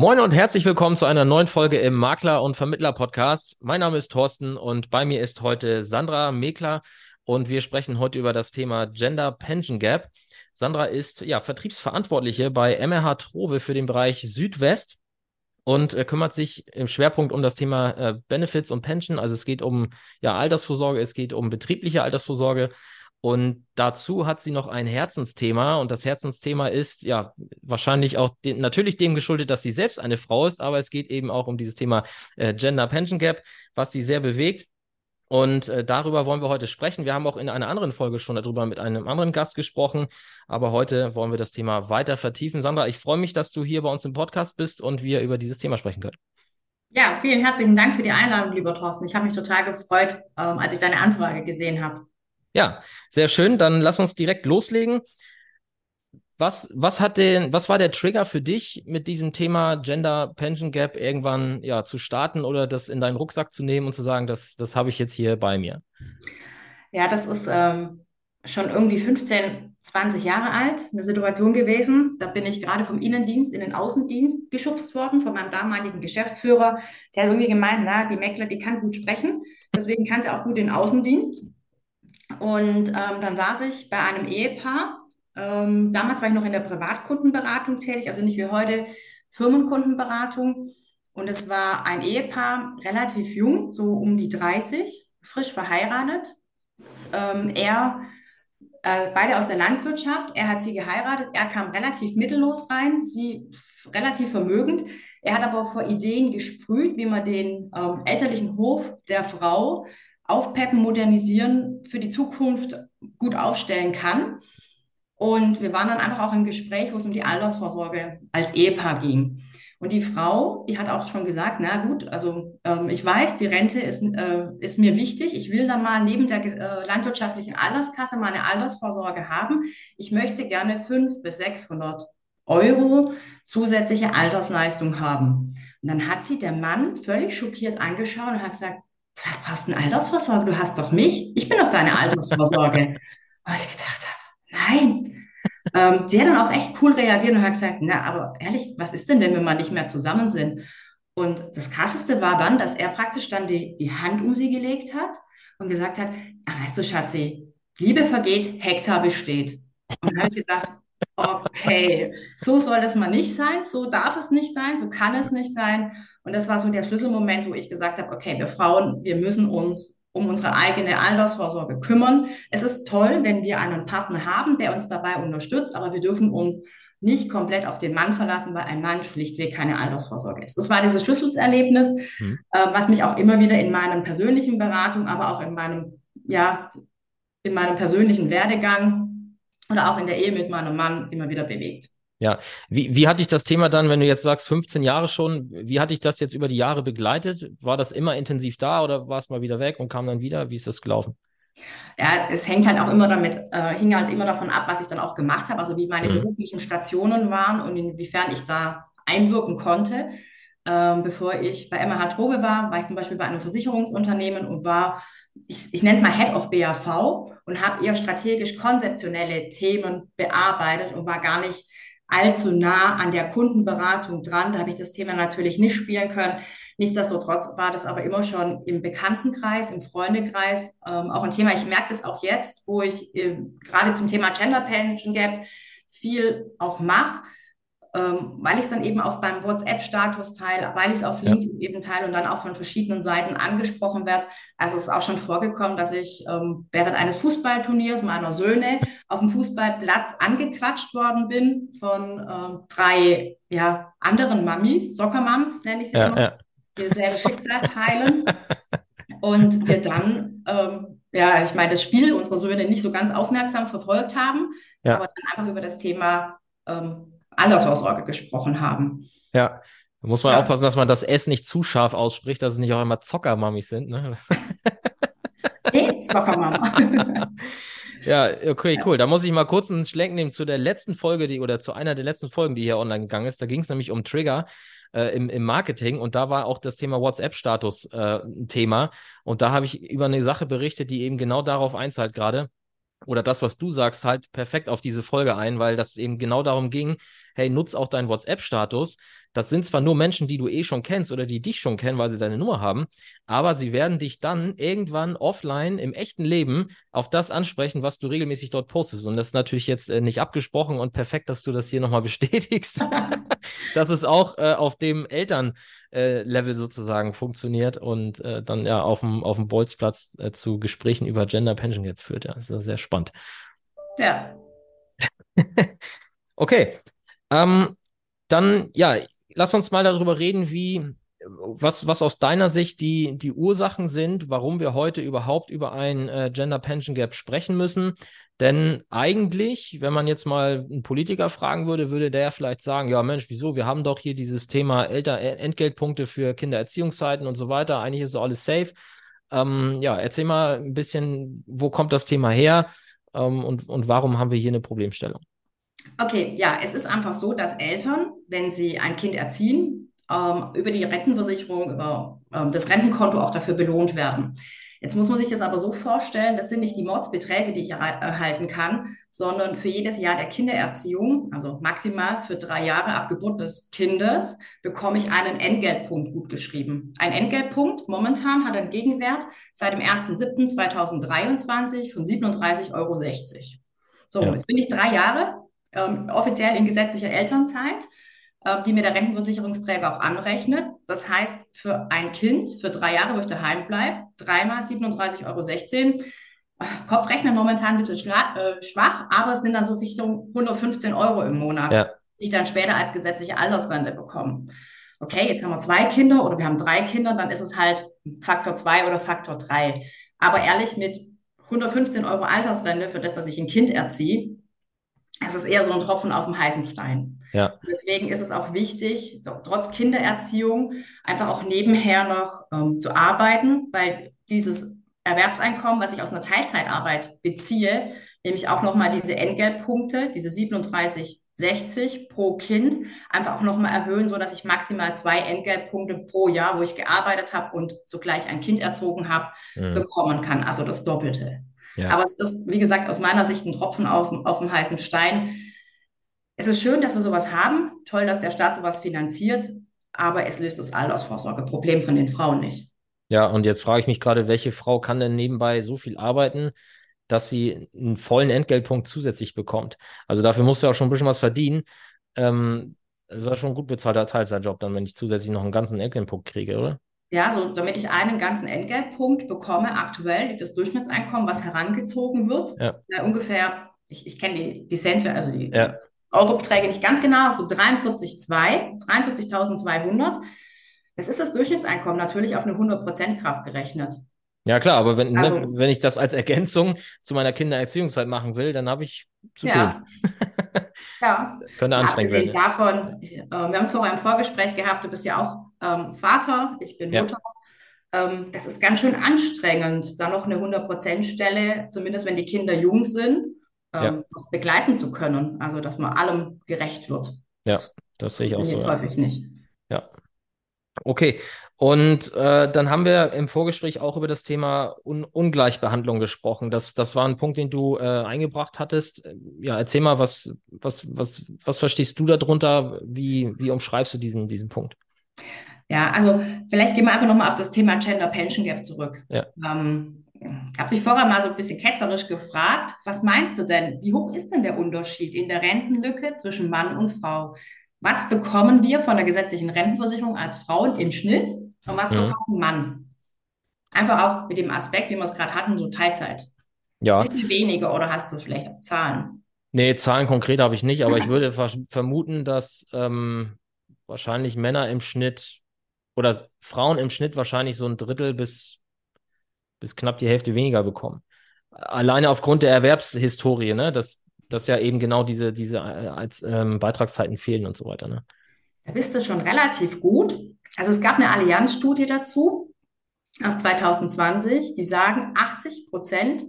Moin und herzlich willkommen zu einer neuen Folge im Makler- und Vermittler-Podcast. Mein Name ist Thorsten und bei mir ist heute Sandra Mekler und wir sprechen heute über das Thema Gender Pension Gap. Sandra ist ja Vertriebsverantwortliche bei MRH Trove für den Bereich Südwest und äh, kümmert sich im Schwerpunkt um das Thema äh, Benefits und Pension. Also es geht um ja Altersvorsorge, es geht um betriebliche Altersvorsorge und dazu hat sie noch ein Herzensthema. Und das Herzensthema ist ja wahrscheinlich auch den, natürlich dem geschuldet, dass sie selbst eine Frau ist, aber es geht eben auch um dieses Thema äh, Gender Pension Gap, was sie sehr bewegt. Und äh, darüber wollen wir heute sprechen. Wir haben auch in einer anderen Folge schon darüber mit einem anderen Gast gesprochen, aber heute wollen wir das Thema weiter vertiefen. Sandra, ich freue mich, dass du hier bei uns im Podcast bist und wir über dieses Thema sprechen können. Ja, vielen herzlichen Dank für die Einladung, lieber Thorsten. Ich habe mich total gefreut, ähm, als ich deine Anfrage gesehen habe. Ja, sehr schön. Dann lass uns direkt loslegen. Was, was hat denn, was war der Trigger für dich, mit diesem Thema Gender Pension Gap irgendwann ja zu starten oder das in deinen Rucksack zu nehmen und zu sagen, das, das habe ich jetzt hier bei mir? Ja, das ist ähm, schon irgendwie 15, 20 Jahre alt, eine Situation gewesen. Da bin ich gerade vom Innendienst in den Außendienst geschubst worden von meinem damaligen Geschäftsführer. Der hat irgendwie gemeint, na, die Meckler, die kann gut sprechen, deswegen kann sie auch gut in den Außendienst. Und ähm, dann saß ich bei einem Ehepaar. Ähm, damals war ich noch in der Privatkundenberatung tätig, also nicht wie heute Firmenkundenberatung. Und es war ein Ehepaar, relativ jung, so um die 30, frisch verheiratet. Ähm, er, äh, beide aus der Landwirtschaft, er hat sie geheiratet, er kam relativ mittellos rein, sie relativ vermögend. Er hat aber vor Ideen gesprüht, wie man den ähm, elterlichen Hof der Frau aufpeppen, modernisieren, für die Zukunft gut aufstellen kann. Und wir waren dann einfach auch im Gespräch, wo es um die Altersvorsorge als Ehepaar ging. Und die Frau, die hat auch schon gesagt, na gut, also ähm, ich weiß, die Rente ist, äh, ist mir wichtig. Ich will da mal neben der äh, landwirtschaftlichen Alterskasse mal eine Altersvorsorge haben. Ich möchte gerne 500 bis 600 Euro zusätzliche Altersleistung haben. Und dann hat sie der Mann völlig schockiert angeschaut und hat gesagt, was brauchst du eine Altersvorsorge? Du hast doch mich. Ich bin doch deine Altersvorsorge. Und ich gedacht habe, nein. Ähm, die hat dann auch echt cool reagiert und hat gesagt, na, aber ehrlich, was ist denn, wenn wir mal nicht mehr zusammen sind? Und das Krasseste war dann, dass er praktisch dann die, die Hand um sie gelegt hat und gesagt hat, ah, weißt du, Schatzi, Liebe vergeht, Hektar besteht. Und dann habe ich gedacht, okay, so soll das mal nicht sein, so darf es nicht sein, so kann es nicht sein. Und das war so der Schlüsselmoment, wo ich gesagt habe, okay, wir Frauen, wir müssen uns um unsere eigene Altersvorsorge kümmern. Es ist toll, wenn wir einen Partner haben, der uns dabei unterstützt, aber wir dürfen uns nicht komplett auf den Mann verlassen, weil ein Mann schlichtweg keine Altersvorsorge ist. Das war dieses Schlüsselerlebnis, mhm. äh, was mich auch immer wieder in meiner persönlichen Beratung, aber auch in meinem, ja, in meinem persönlichen Werdegang oder auch in der Ehe mit meinem Mann immer wieder bewegt. Ja, wie, wie hat dich das Thema dann, wenn du jetzt sagst 15 Jahre schon, wie hat dich das jetzt über die Jahre begleitet? War das immer intensiv da oder war es mal wieder weg und kam dann wieder? Wie ist das gelaufen? Ja, es hängt halt auch immer damit, äh, hing halt immer davon ab, was ich dann auch gemacht habe, also wie meine mhm. beruflichen Stationen waren und inwiefern ich da einwirken konnte. Ähm, bevor ich bei MH Trobe war, war ich zum Beispiel bei einem Versicherungsunternehmen und war, ich, ich nenne es mal Head of BAV und habe eher strategisch konzeptionelle Themen bearbeitet und war gar nicht allzu nah an der Kundenberatung dran. Da habe ich das Thema natürlich nicht spielen können. Nichtsdestotrotz war das aber immer schon im Bekanntenkreis, im Freundekreis ähm, auch ein Thema. Ich merke das auch jetzt, wo ich äh, gerade zum Thema Gender Pension Gap viel auch mache ähm, weil ich es dann eben auch beim WhatsApp-Status teile, weil ich es auf LinkedIn ja. eben teile und dann auch von verschiedenen Seiten angesprochen werde. Also es ist auch schon vorgekommen, dass ich ähm, während eines Fußballturniers meiner Söhne auf dem Fußballplatz angequatscht worden bin von ähm, drei ja, anderen Mamis, Soccer-Mums nenne ich sie ja, immer, ja. die dasselbe Schicksal teilen. Und wir dann ähm, ja, ich meine, das Spiel unserer Söhne nicht so ganz aufmerksam verfolgt haben, ja. aber dann einfach über das Thema ähm, Altersvorsorge gesprochen haben. Ja, da muss man ja. aufpassen, dass man das S nicht zu scharf ausspricht, dass es nicht auch immer Zockermamis sind. Ne? nee, Zockermama. ja, okay, cool. Da muss ich mal kurz einen Schlenk nehmen zu der letzten Folge, die oder zu einer der letzten Folgen, die hier online gegangen ist. Da ging es nämlich um Trigger. Äh, im, im Marketing und da war auch das Thema WhatsApp-Status äh, ein Thema. Und da habe ich über eine Sache berichtet, die eben genau darauf einzahlt gerade oder das, was du sagst, halt perfekt auf diese Folge ein, weil das eben genau darum ging, hey, nutz auch deinen WhatsApp-Status, das sind zwar nur Menschen, die du eh schon kennst oder die dich schon kennen, weil sie deine Nummer haben, aber sie werden dich dann irgendwann offline im echten Leben auf das ansprechen, was du regelmäßig dort postest. Und das ist natürlich jetzt äh, nicht abgesprochen und perfekt, dass du das hier nochmal bestätigst, dass es auch äh, auf dem Elternlevel äh, sozusagen funktioniert und äh, dann ja auf dem, auf dem Bolzplatz äh, zu Gesprächen über Gender Pension Gap führt. Ja, das ist sehr spannend. Ja. okay. Ähm, dann, ja, lass uns mal darüber reden, wie, was, was aus deiner Sicht die, die Ursachen sind, warum wir heute überhaupt über ein äh, Gender Pension Gap sprechen müssen. Denn eigentlich, wenn man jetzt mal einen Politiker fragen würde, würde der vielleicht sagen, ja Mensch, wieso? Wir haben doch hier dieses Thema Elter Entgeltpunkte für Kindererziehungszeiten und so weiter. Eigentlich ist so alles safe. Ähm, ja, erzähl mal ein bisschen, wo kommt das Thema her ähm, und, und warum haben wir hier eine Problemstellung? Okay, ja, es ist einfach so, dass Eltern, wenn sie ein Kind erziehen, ähm, über die Rentenversicherung, über ähm, das Rentenkonto auch dafür belohnt werden. Jetzt muss man sich das aber so vorstellen, das sind nicht die Mordsbeträge, die ich erhalten kann, sondern für jedes Jahr der Kindererziehung, also maximal für drei Jahre ab Geburt des Kindes, bekomme ich einen Entgeltpunkt gutgeschrieben. Ein Entgeltpunkt momentan hat einen Gegenwert seit dem 1.7.2023 von 37,60 Euro. So, ja. jetzt bin ich drei Jahre ähm, offiziell in gesetzlicher Elternzeit, äh, die mir der Rentenversicherungsträger auch anrechnet. Das heißt, für ein Kind, für drei Jahre, wo ich daheim bleibe, dreimal 37,16 Euro. Kopfrechnen momentan ein bisschen äh, schwach, aber es sind dann so Richtung 115 Euro im Monat, ja. die ich dann später als gesetzliche Altersrente bekomme. Okay, jetzt haben wir zwei Kinder oder wir haben drei Kinder, dann ist es halt Faktor zwei oder Faktor drei. Aber ehrlich, mit 115 Euro Altersrente für das, dass ich ein Kind erziehe, es ist eher so ein Tropfen auf dem heißen Stein. Ja. Deswegen ist es auch wichtig, trotz Kindererziehung einfach auch nebenher noch ähm, zu arbeiten, weil dieses Erwerbseinkommen, was ich aus einer Teilzeitarbeit beziehe, nämlich auch nochmal diese Entgeltpunkte, diese 37,60 pro Kind, einfach auch nochmal erhöhen, so dass ich maximal zwei Entgeltpunkte pro Jahr, wo ich gearbeitet habe und zugleich ein Kind erzogen habe, mhm. bekommen kann. Also das Doppelte. Ja. Aber es ist, wie gesagt, aus meiner Sicht ein Tropfen auf, auf dem heißen Stein. Es ist schön, dass wir sowas haben. Toll, dass der Staat sowas finanziert. Aber es löst das Altersvorsorgeproblem von den Frauen nicht. Ja, und jetzt frage ich mich gerade, welche Frau kann denn nebenbei so viel arbeiten, dass sie einen vollen Entgeltpunkt zusätzlich bekommt? Also dafür musst du ja auch schon ein bisschen was verdienen. Ähm, das ist ja schon ein gut bezahlter Teilzeitjob, dann, wenn ich zusätzlich noch einen ganzen Entgeltpunkt kriege, oder? Ja, so damit ich einen ganzen Entgeltpunkt bekomme, aktuell liegt das Durchschnittseinkommen, was herangezogen wird, ja. äh, ungefähr, ich, ich kenne die, die Cent, also die ja. Eurobeträge nicht ganz genau, so 43,2, 43.200. Das ist das Durchschnittseinkommen natürlich auf eine 100%-Kraft gerechnet. Ja, klar, aber wenn, ne, also, ne, wenn ich das als Ergänzung zu meiner Kindererziehungszeit machen will, dann habe ich zu ja. tun. ja. Könnte anstrengend werden. Davon, äh, wir haben es vorher im Vorgespräch gehabt, du bist ja auch ähm, Vater, ich bin ja. Mutter. Ähm, das ist ganz schön anstrengend, da noch eine 100%-Stelle, zumindest wenn die Kinder jung sind, ähm, ja. begleiten zu können. Also, dass man allem gerecht wird. Ja, das, das sehe ich auch so. häufig nicht. Ja. Okay, und äh, dann haben wir im Vorgespräch auch über das Thema Un Ungleichbehandlung gesprochen. Das, das war ein Punkt, den du äh, eingebracht hattest. Ja, erzähl mal, was, was, was, was verstehst du darunter? Wie, wie umschreibst du diesen, diesen Punkt? Ja, also vielleicht gehen wir einfach nochmal auf das Thema Gender Pension Gap zurück. Ja. Ähm, ich habe dich vorher mal so ein bisschen ketzerisch gefragt, was meinst du denn? Wie hoch ist denn der Unterschied in der Rentenlücke zwischen Mann und Frau? Was bekommen wir von der gesetzlichen Rentenversicherung als Frauen im Schnitt und was mhm. bekommt ein Mann? Einfach auch mit dem Aspekt, den wir es gerade hatten, so Teilzeit. Ja. Wie viel weniger oder hast du vielleicht auch Zahlen? Nee, Zahlen konkret habe ich nicht, aber ich würde vermuten, dass ähm, wahrscheinlich Männer im Schnitt oder Frauen im Schnitt wahrscheinlich so ein Drittel bis, bis knapp die Hälfte weniger bekommen. Alleine aufgrund der Erwerbshistorie, ne? dass, dass ja eben genau diese, diese äh, als, ähm, Beitragszeiten fehlen und so weiter. Ne? Da bist du schon relativ gut. Also es gab eine Allianzstudie dazu aus 2020, die sagen, 80 Prozent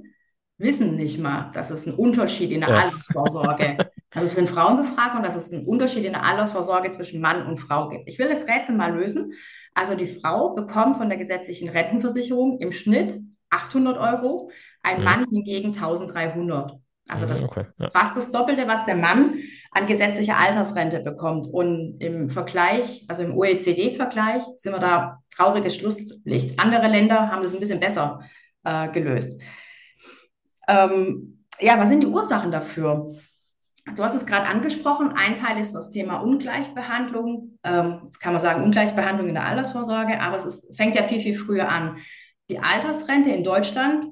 wissen nicht mal, dass es einen Unterschied in der ja. Altersvorsorge Also es sind Frauen befragt und dass es einen Unterschied in der Altersvorsorge zwischen Mann und Frau gibt. Ich will das Rätsel mal lösen. Also die Frau bekommt von der gesetzlichen Rentenversicherung im Schnitt 800 Euro, ein mhm. Mann hingegen 1300. Also das okay, ist fast das Doppelte, was der Mann an gesetzlicher Altersrente bekommt. Und im Vergleich, also im OECD-Vergleich, sind wir da trauriges Schlusslicht. Andere Länder haben das ein bisschen besser äh, gelöst. Ähm, ja, was sind die Ursachen dafür? Du hast es gerade angesprochen. Ein Teil ist das Thema Ungleichbehandlung. Ähm, jetzt kann man sagen Ungleichbehandlung in der Altersvorsorge, aber es ist, fängt ja viel, viel früher an. Die Altersrente in Deutschland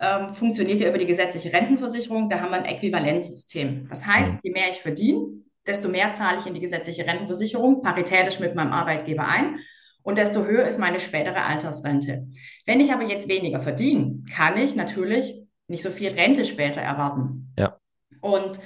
ähm, funktioniert ja über die gesetzliche Rentenversicherung. Da haben wir ein Äquivalenzsystem. Das heißt, mhm. je mehr ich verdiene, desto mehr zahle ich in die gesetzliche Rentenversicherung paritätisch mit meinem Arbeitgeber ein und desto höher ist meine spätere Altersrente. Wenn ich aber jetzt weniger verdiene, kann ich natürlich nicht so viel Rente später erwarten. Ja. Und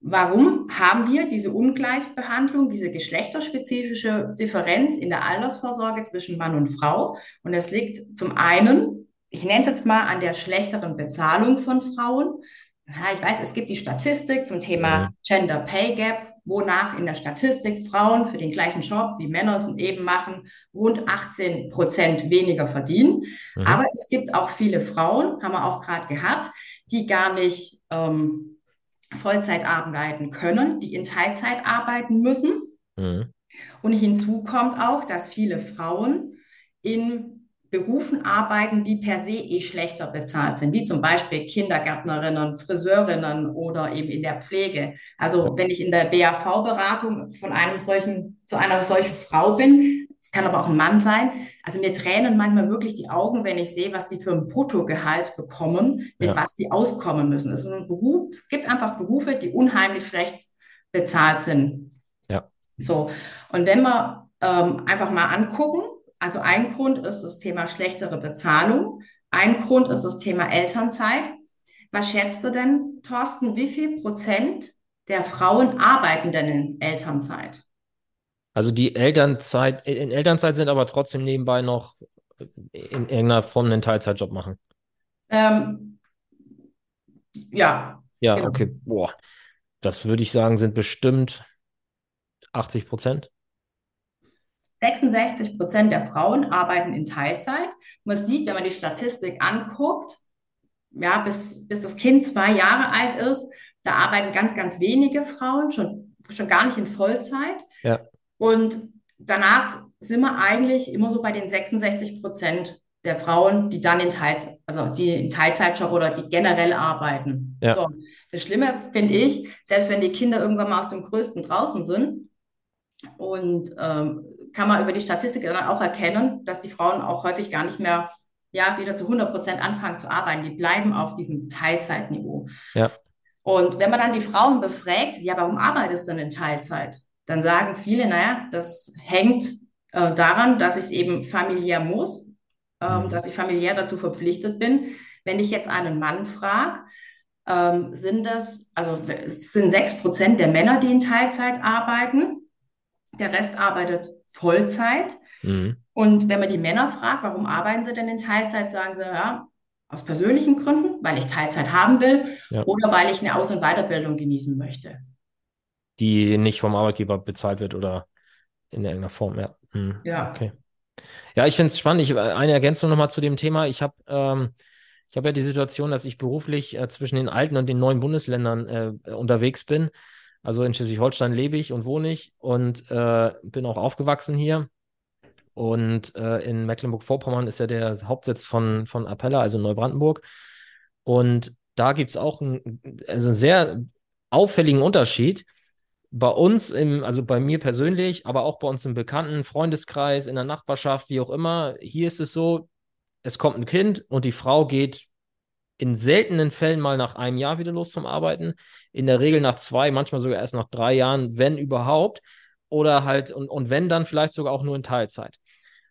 Warum haben wir diese Ungleichbehandlung, diese geschlechterspezifische Differenz in der Altersvorsorge zwischen Mann und Frau? Und es liegt zum einen, ich nenne es jetzt mal an der schlechteren Bezahlung von Frauen. Ja, ich weiß, es gibt die Statistik zum Thema mhm. Gender Pay Gap, wonach in der Statistik Frauen für den gleichen Job wie Männer es eben machen, rund 18 Prozent weniger verdienen. Mhm. Aber es gibt auch viele Frauen, haben wir auch gerade gehabt, die gar nicht ähm, Vollzeit arbeiten können, die in Teilzeit arbeiten müssen. Mhm. Und hinzu kommt auch, dass viele Frauen in Berufen arbeiten, die per se eh schlechter bezahlt sind, wie zum Beispiel Kindergärtnerinnen, Friseurinnen oder eben in der Pflege. Also wenn ich in der BAV-Beratung von einem solchen, zu einer solchen Frau bin, es kann aber auch ein Mann sein. Also mir tränen manchmal wirklich die Augen, wenn ich sehe, was sie für ein Bruttogehalt bekommen, mit ja. was sie auskommen müssen. Es, ist ein Beruf, es gibt einfach Berufe, die unheimlich schlecht bezahlt sind. Ja. So. Und wenn wir ähm, einfach mal angucken, also ein Grund ist das Thema schlechtere Bezahlung. Ein Grund ist das Thema Elternzeit. Was schätzt du denn, Thorsten, wie viel Prozent der Frauen arbeiten denn in Elternzeit? Also die Elternzeit, in Elternzeit sind aber trotzdem nebenbei noch in irgendeiner Form einen Teilzeitjob machen. Ähm, ja. Ja, genau. okay. Boah. Das würde ich sagen, sind bestimmt 80 Prozent. 66 Prozent der Frauen arbeiten in Teilzeit. Man sieht, wenn man die Statistik anguckt, ja, bis, bis das Kind zwei Jahre alt ist, da arbeiten ganz, ganz wenige Frauen, schon, schon gar nicht in Vollzeit. Ja. Und danach sind wir eigentlich immer so bei den 66 Prozent der Frauen, die dann in Teilzeit, also die in Teilzeitjob oder die generell arbeiten. Ja. So. Das Schlimme finde ich, selbst wenn die Kinder irgendwann mal aus dem Größten draußen sind, und ähm, kann man über die Statistik dann auch erkennen, dass die Frauen auch häufig gar nicht mehr ja, wieder zu 100 Prozent anfangen zu arbeiten. Die bleiben auf diesem Teilzeitniveau. Ja. Und wenn man dann die Frauen befragt, ja, warum arbeitest du denn in Teilzeit? Dann sagen viele, naja, das hängt äh, daran, dass ich es eben familiär muss, ähm, mhm. dass ich familiär dazu verpflichtet bin. Wenn ich jetzt einen Mann frage, ähm, sind das, also es sind sechs Prozent der Männer, die in Teilzeit arbeiten. Der Rest arbeitet Vollzeit. Mhm. Und wenn man die Männer fragt, warum arbeiten sie denn in Teilzeit, sagen sie, ja, aus persönlichen Gründen, weil ich Teilzeit haben will ja. oder weil ich eine Aus- und Weiterbildung genießen möchte die nicht vom Arbeitgeber bezahlt wird oder in irgendeiner Form. Ja. Hm. Ja. Okay. Ja, ich finde es spannend. Ich, eine Ergänzung nochmal zu dem Thema. Ich habe ähm, ich ja die Situation, dass ich beruflich äh, zwischen den alten und den neuen Bundesländern äh, unterwegs bin. Also in Schleswig-Holstein lebe ich und wohne ich und äh, bin auch aufgewachsen hier. Und äh, in Mecklenburg-Vorpommern ist ja der Hauptsitz von, von Appella, also Neubrandenburg. Und da gibt es auch einen, also einen sehr auffälligen Unterschied bei uns, im, also bei mir persönlich, aber auch bei uns im Bekannten, Freundeskreis, in der Nachbarschaft, wie auch immer, hier ist es so, es kommt ein Kind und die Frau geht in seltenen Fällen mal nach einem Jahr wieder los zum Arbeiten, in der Regel nach zwei, manchmal sogar erst nach drei Jahren, wenn überhaupt, oder halt, und, und wenn dann vielleicht sogar auch nur in Teilzeit.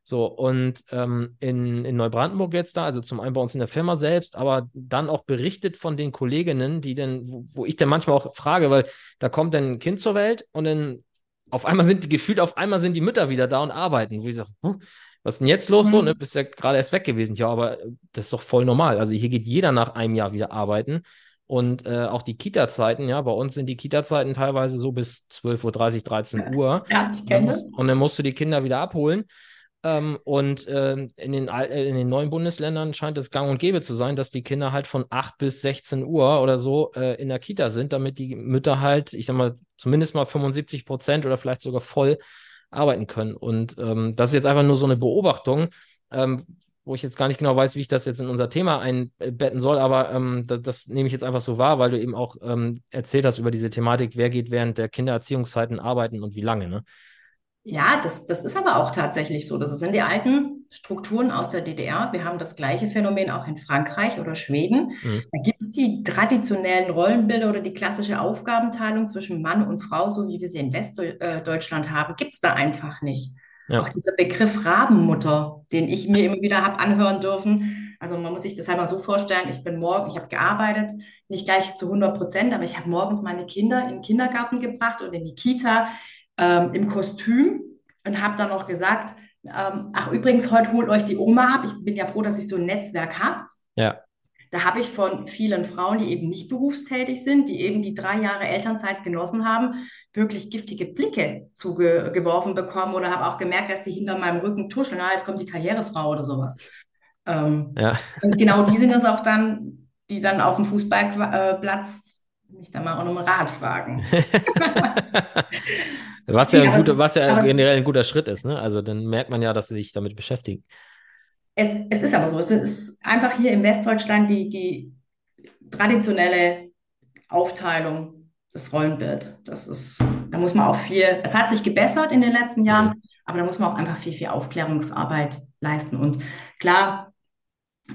So, und ähm, in, in Neubrandenburg jetzt da, also zum einen bei uns in der Firma selbst, aber dann auch berichtet von den Kolleginnen, die denn, wo, wo ich dann manchmal auch frage, weil da kommt dann ein Kind zur Welt und dann auf einmal sind die gefühlt, auf einmal sind die Mütter wieder da und arbeiten. Wo ich sage, hm, was ist denn jetzt los? Mhm. So, ne? Bist ja gerade erst weg gewesen. Ja, aber das ist doch voll normal. Also hier geht jeder nach einem Jahr wieder arbeiten. Und äh, auch die Kita-Zeiten, ja, bei uns sind die Kita-Zeiten teilweise so bis 12.30 Uhr, 13 Uhr. Ja, ich kenne das. Und dann musst du die Kinder wieder abholen. Ähm, und äh, in, den, äh, in den neuen Bundesländern scheint es gang und gäbe zu sein, dass die Kinder halt von 8 bis 16 Uhr oder so äh, in der Kita sind, damit die Mütter halt, ich sag mal, zumindest mal 75 Prozent oder vielleicht sogar voll arbeiten können. Und ähm, das ist jetzt einfach nur so eine Beobachtung, ähm, wo ich jetzt gar nicht genau weiß, wie ich das jetzt in unser Thema einbetten soll, aber ähm, das, das, nehme ich jetzt einfach so wahr, weil du eben auch ähm, erzählt hast über diese Thematik, wer geht während der Kindererziehungszeiten arbeiten und wie lange, ne? Ja, das, das ist aber auch tatsächlich so. Das sind die alten Strukturen aus der DDR. Wir haben das gleiche Phänomen auch in Frankreich oder Schweden. Mhm. Da gibt es die traditionellen Rollenbilder oder die klassische Aufgabenteilung zwischen Mann und Frau, so wie wir sie in Westdeutschland haben, gibt es da einfach nicht. Ja. Auch dieser Begriff Rabenmutter, den ich mir immer wieder habe anhören dürfen. Also man muss sich das halt mal so vorstellen, ich bin morgen, ich habe gearbeitet, nicht gleich zu 100 Prozent, aber ich habe morgens meine Kinder in den Kindergarten gebracht und in die Kita ähm, im Kostüm und habe dann noch gesagt, ähm, ach übrigens, heute holt euch die Oma ab. Ich bin ja froh, dass ich so ein Netzwerk habe. Ja. Da habe ich von vielen Frauen, die eben nicht berufstätig sind, die eben die drei Jahre Elternzeit genossen haben, wirklich giftige Blicke zugeworfen bekommen oder habe auch gemerkt, dass die hinter meinem Rücken tuscheln, ah, jetzt kommt die Karrierefrau oder sowas. Ähm, ja. Und genau die sind es auch dann, die dann auf dem Fußballplatz mich dann mal auch um Rat fragen. Was ja, ein guter, was ja generell ein guter Schritt ist, ne? Also dann merkt man ja, dass sie sich damit beschäftigen. Es, es ist aber so. Es ist einfach hier in Westdeutschland die, die traditionelle Aufteilung das Rollenbild. Das ist, da muss man auch viel, es hat sich gebessert in den letzten Jahren, mhm. aber da muss man auch einfach viel, viel Aufklärungsarbeit leisten. Und klar,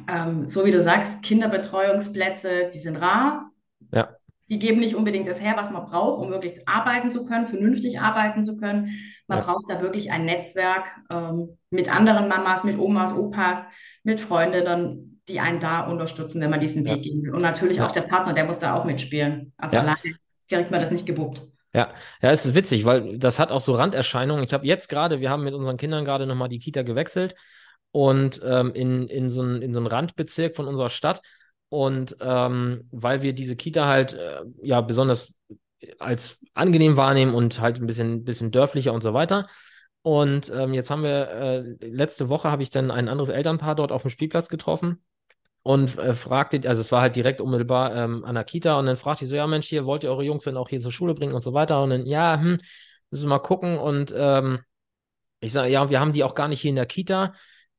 ähm, so wie du sagst, Kinderbetreuungsplätze, die sind rar. Ja die geben nicht unbedingt das her, was man braucht, um wirklich arbeiten zu können, vernünftig arbeiten zu können. Man ja. braucht da wirklich ein Netzwerk ähm, mit anderen Mamas, mit Omas, Opas, mit Freundinnen, die einen da unterstützen, wenn man diesen ja. Weg gehen will. Und natürlich ja. auch der Partner, der muss da auch mitspielen. Also alleine kriegt man das nicht gewuppt. Ja, ja, es ist witzig, weil das hat auch so Randerscheinungen. Ich habe jetzt gerade, wir haben mit unseren Kindern gerade nochmal die Kita gewechselt und ähm, in, in, so ein, in so einen Randbezirk von unserer Stadt und ähm, weil wir diese Kita halt äh, ja besonders als angenehm wahrnehmen und halt ein bisschen, bisschen dörflicher und so weiter. Und ähm, jetzt haben wir, äh, letzte Woche habe ich dann ein anderes Elternpaar dort auf dem Spielplatz getroffen und äh, fragte, also es war halt direkt unmittelbar ähm, an der Kita und dann fragte ich so, ja Mensch, hier wollt ihr eure Jungs denn auch hier zur Schule bringen und so weiter und dann, ja, hm, müssen wir mal gucken und ähm, ich sage, ja, wir haben die auch gar nicht hier in der Kita.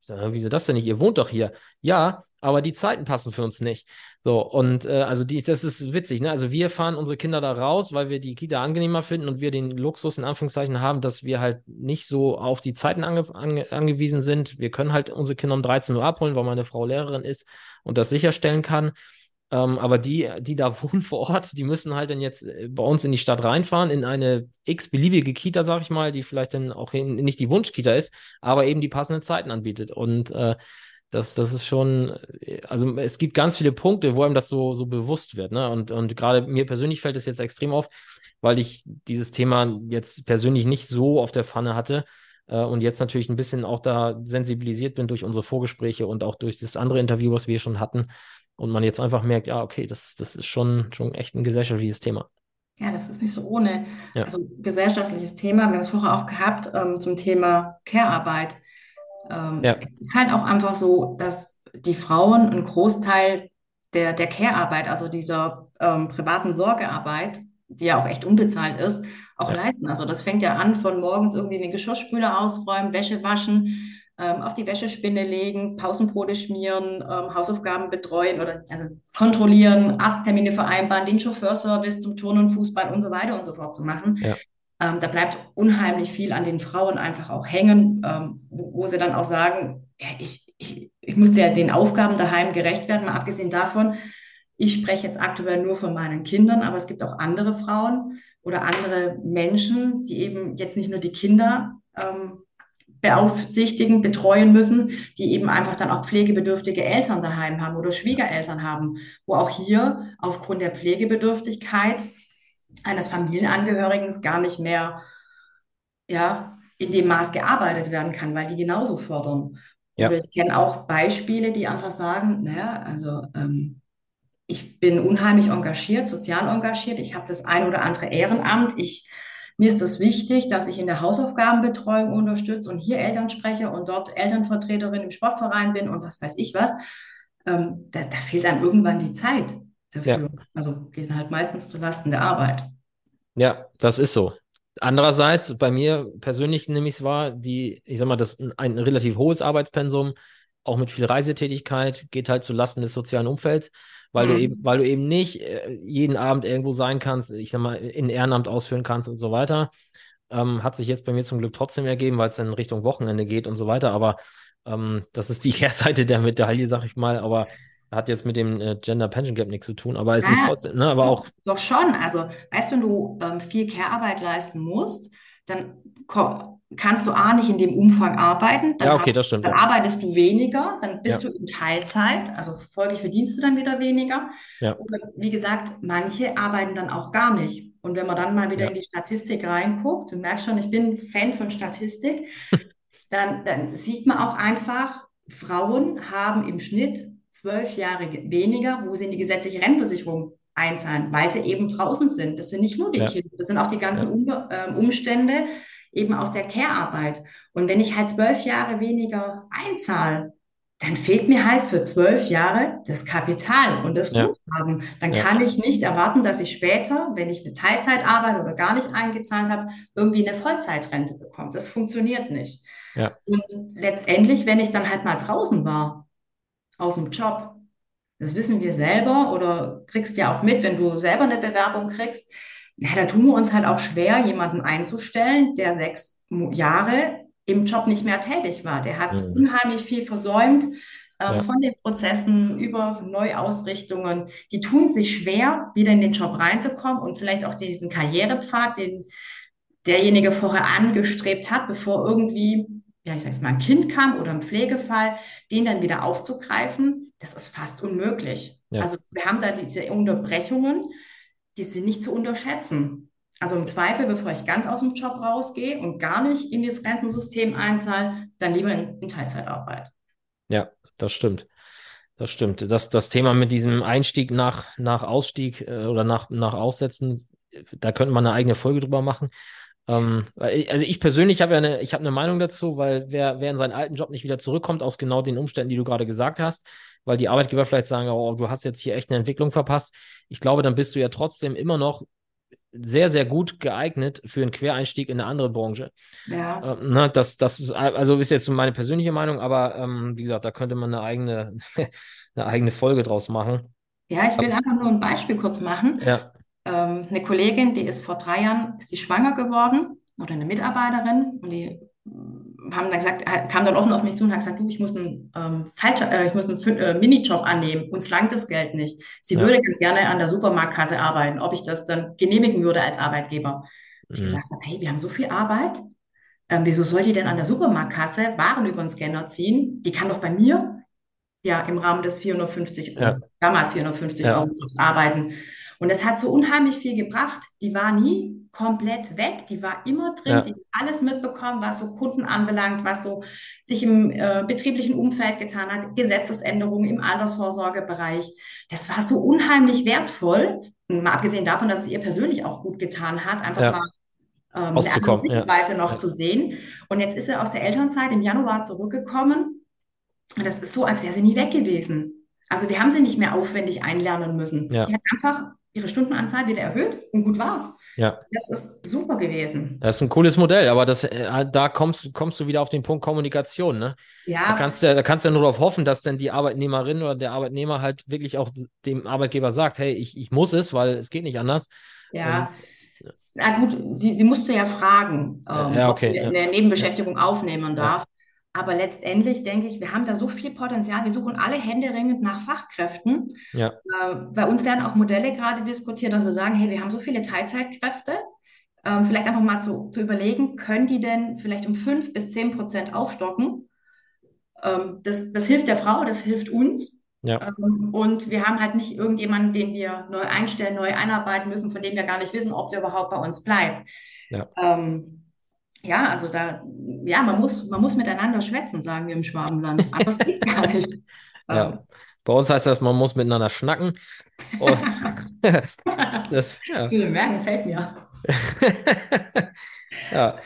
Ich sage, wieso das denn nicht? Ihr wohnt doch hier. Ja, aber die Zeiten passen für uns nicht. So, und äh, also die, das ist witzig, ne? Also wir fahren unsere Kinder da raus, weil wir die Kita angenehmer finden und wir den Luxus in Anführungszeichen haben, dass wir halt nicht so auf die Zeiten ange, ange, angewiesen sind. Wir können halt unsere Kinder um 13 Uhr abholen, weil meine Frau Lehrerin ist und das sicherstellen kann. Ähm, aber die, die da wohnen vor Ort, die müssen halt dann jetzt äh, bei uns in die Stadt reinfahren, in eine x-beliebige Kita, sag ich mal, die vielleicht dann auch nicht die Wunschkita ist, aber eben die passenden Zeiten anbietet. Und äh, das, das ist schon, also es gibt ganz viele Punkte, wo einem das so, so bewusst wird. Ne? Und, und gerade mir persönlich fällt es jetzt extrem auf, weil ich dieses Thema jetzt persönlich nicht so auf der Pfanne hatte äh, und jetzt natürlich ein bisschen auch da sensibilisiert bin durch unsere Vorgespräche und auch durch das andere Interview, was wir schon hatten. Und man jetzt einfach merkt, ja, okay, das, das ist schon, schon echt ein gesellschaftliches Thema. Ja, das ist nicht so ohne. Ja. Also gesellschaftliches Thema, wir haben es vorher auch gehabt ähm, zum Thema Care-Arbeit. Ähm, ja. Es ist halt auch einfach so, dass die Frauen einen Großteil der, der Care-Arbeit, also dieser ähm, privaten Sorgearbeit, die ja auch echt unbezahlt ist, auch ja. leisten. Also das fängt ja an von morgens irgendwie den Geschirrspüler ausräumen, Wäsche waschen, auf die Wäschespinne legen, Pausenbrote schmieren, ähm, Hausaufgaben betreuen oder also kontrollieren, Arzttermine vereinbaren, den Chauffeurservice zum Turnen, Fußball und so weiter und so fort zu machen. Ja. Ähm, da bleibt unheimlich viel an den Frauen einfach auch hängen, ähm, wo, wo, sie dann auch sagen, ja, ich, ich, ich muss ja den Aufgaben daheim gerecht werden, mal abgesehen davon, ich spreche jetzt aktuell nur von meinen Kindern, aber es gibt auch andere Frauen oder andere Menschen, die eben jetzt nicht nur die Kinder ähm, beaufsichtigen, betreuen müssen, die eben einfach dann auch pflegebedürftige Eltern daheim haben oder Schwiegereltern haben, wo auch hier aufgrund der Pflegebedürftigkeit eines Familienangehörigen gar nicht mehr ja, in dem Maß gearbeitet werden kann, weil die genauso fördern. Ja. Oder ich kenne auch Beispiele, die einfach sagen, naja, also ähm, ich bin unheimlich engagiert, sozial engagiert, ich habe das ein oder andere Ehrenamt, ich Mir ist es wichtig, dass ich in der Hausaufgabenbetreuung unterstütze und hier Eltern spreche und dort Elternvertreterin im Sportverein bin und was weiß ich was. Ähm, da, da fehlt einem irgendwann die Zeit dafür. Ja. Also geht halt meistens zu Lasten der Arbeit. Ja, das ist so. Andererseits, bei mir persönlich nehme ich es wahr, die, ich sag mal, das ein relativ hohes Arbeitspensum, auch mit viel Reisetätigkeit, geht halt zu Lasten des sozialen Umfelds, weil mhm. du eben, weil du eben nicht äh, jeden Abend irgendwo sein kannst, ich sag mal, in Ehrenamt ausführen kannst und so weiter. Ähm, hat sich jetzt bei mir zum Glück trotzdem ergeben, weil es dann Richtung Wochenende geht und so weiter. Aber ähm, das ist die Kehrseite der Medaille, sag ich mal. Aber hat jetzt mit dem äh, Gender Pension Gap nichts zu tun, aber es ja, ist trotzdem, ne, aber doch, auch. Doch schon. Also, weißt du, wenn du ähm, viel Care-Arbeit leisten musst, dann kannst du A nicht in dem Umfang arbeiten. ja, okay, hast, das stimmt. Dann arbeitest du weniger, dann bist ja. du in Teilzeit, also folglich verdienst du dann wieder weniger. Oder wie gesagt, manche arbeiten dann auch gar nicht. Und wenn man dann mal wieder in die Statistik reinguckt, du merkst schon, ich bin Fan von Statistik, dann, dann sieht man auch einfach, Frauen haben im Schnitt zwölf Jahre weniger, wo sie in die gesetzliche Rentenversicherung einzahlen, weil sie eben draußen sind. Das sind nicht nur die. Kinder, das sind auch die ganzen um, äh, Umstände eben aus der Care-Arbeit. Und wenn ich halt zwölf Jahre weniger einzahle, dann fehlt mir halt für zwölf Jahre das Kapital und das ja. Guthaben. Dann ja. kann ich nicht erwarten, dass ich später, wenn ich eine Teilzeit arbeite oder gar nicht eingezahlt habe, irgendwie eine Vollzeitrente bekomme. Das funktioniert nicht. Ja. Und letztendlich, wenn ich dann halt mal draußen war, aus dem Job. Das wissen wir selber oder kriegst ja auch mit, wenn du selber eine Bewerbung kriegst. Ja, da tun wir uns halt auch schwer, jemanden einzustellen, der sechs Jahre im Job nicht mehr tätig war. Der hat mhm. unheimlich viel versäumt ähm, ja. von den Prozessen über Neuausrichtungen. Die tun sich schwer, wieder in den Job reinzukommen und vielleicht auch diesen Karrierepfad, den derjenige vorher angestrebt hat, bevor irgendwie ja, ich sag's mal, ein Kind kam oder ein Pflegefall, den dann wieder aufzugreifen, das ist fast unmöglich. Ja. Also wir haben da diese Unterbrechungen, die sind nicht zu unterschätzen. Also im Zweifel, bevor ich ganz aus dem Job rausgehe und gar nicht in das Rentensystem einzahle, dann lieber in, in Teilzeitarbeit. Ja, das stimmt. Das stimmt. Das, das Thema mit diesem Einstieg nach, nach Ausstieg äh, oder nach, nach Aussetzen, da könnte man eine eigene Folge drüber machen. Ähm, also ich persönlich habe ja eine, ich habe eine Meinung dazu, weil wer, wer in seinen alten Job nicht wieder zurückkommt, aus genau den Umständen, die du gerade gesagt hast, weil die Arbeitgeber vielleicht sagen, oh, du hast jetzt hier echt eine Entwicklung verpasst. Ich glaube, dann bist du ja trotzdem immer noch sehr, sehr gut geeignet für einen Quereinstieg in eine andere Branche. Ja. Ähm, ne, das, das ist, also ist jetzt meine persönliche Meinung, aber ähm, wie gesagt, da könnte man eine eigene, eine eigene Folge draus machen. Ja, ich will einfach nur ein Beispiel kurz machen. Ja ähm, eine Kollegin, die ist vor drei Jahren, ist die schwanger geworden oder eine Mitarbeiterin und die haben dann gesagt, kam dann offen auf mich zu und hat gesagt, du, ich muss einen, ähm, äh, ich muss einen äh, Minijob annehmen, uns langt das Geld nicht. Sie ja. würde ganz gerne an der Supermarktkasse arbeiten, ob ich das dann genehmigen würde als Arbeitgeber. Mhm. Ich gesagt habe, hey, wir haben so viel Arbeit, ähm, wieso soll die denn an der Supermarktkasse Waren über den Scanner ziehen? Die kann doch bei mir ja im Rahmen des 450, ja. damals 450 ja. Euro arbeiten. Und es hat so unheimlich viel gebracht. Die war nie komplett weg, die war immer drin, ja. die hat alles mitbekommen, was so Kunden anbelangt, was so sich im äh, betrieblichen Umfeld getan hat, Gesetzesänderungen im Altersvorsorgebereich. Das war so unheimlich wertvoll. Mal abgesehen davon, dass es ihr persönlich auch gut getan hat, einfach ja. mal ähm, eine andere Sichtweise ja. noch zu sehen. Und jetzt ist sie aus der Elternzeit im Januar zurückgekommen. Und das ist so, als wäre sie nie weg gewesen. Also wir haben sie nicht mehr aufwendig einlernen müssen. Ja. Die hat einfach ihre Stundenanzahl wieder erhöht und gut war's. Ja. Das ist super gewesen. Das ist ein cooles Modell, aber das, äh, da kommst, kommst du wieder auf den Punkt Kommunikation, ne? Ja. Da kannst du, da kannst du ja nur darauf hoffen, dass dann die Arbeitnehmerin oder der Arbeitnehmer halt wirklich auch dem Arbeitgeber sagt, hey, ich, ich muss es, weil es geht nicht anders. Ja. Und, na gut, sie, sie musste ja fragen, ähm, ja, okay, ob sie ja. eine Nebenbeschäftigung aufnehmen darf. Aber letztendlich denke ich, wir haben da so viel Potenzial. Wir suchen alle händeringend nach Fachkräften. Ja. Äh, bei uns werden auch Modelle gerade diskutiert, dass wir sagen, hey, wir haben so viele Teilzeitkräfte. Ähm, vielleicht einfach mal zu, zu überlegen, können die denn vielleicht um fünf bis zehn Prozent aufstocken? Ähm, das, das hilft der Frau, das hilft uns. Ja. Ähm, und wir haben halt nicht irgendjemanden, den wir neu einstellen, neu einarbeiten müssen, von dem wir gar nicht wissen, ob der überhaupt bei uns bleibt. Ja. Ähm, ja, also da, ja, man muss, man muss miteinander schwätzen, sagen wir im Schwabenland. Anders geht gar nicht. ja. Ähm. Bei uns heißt das, man muss miteinander schnacken. Und das, ja. Zu Merken fällt mir. ja,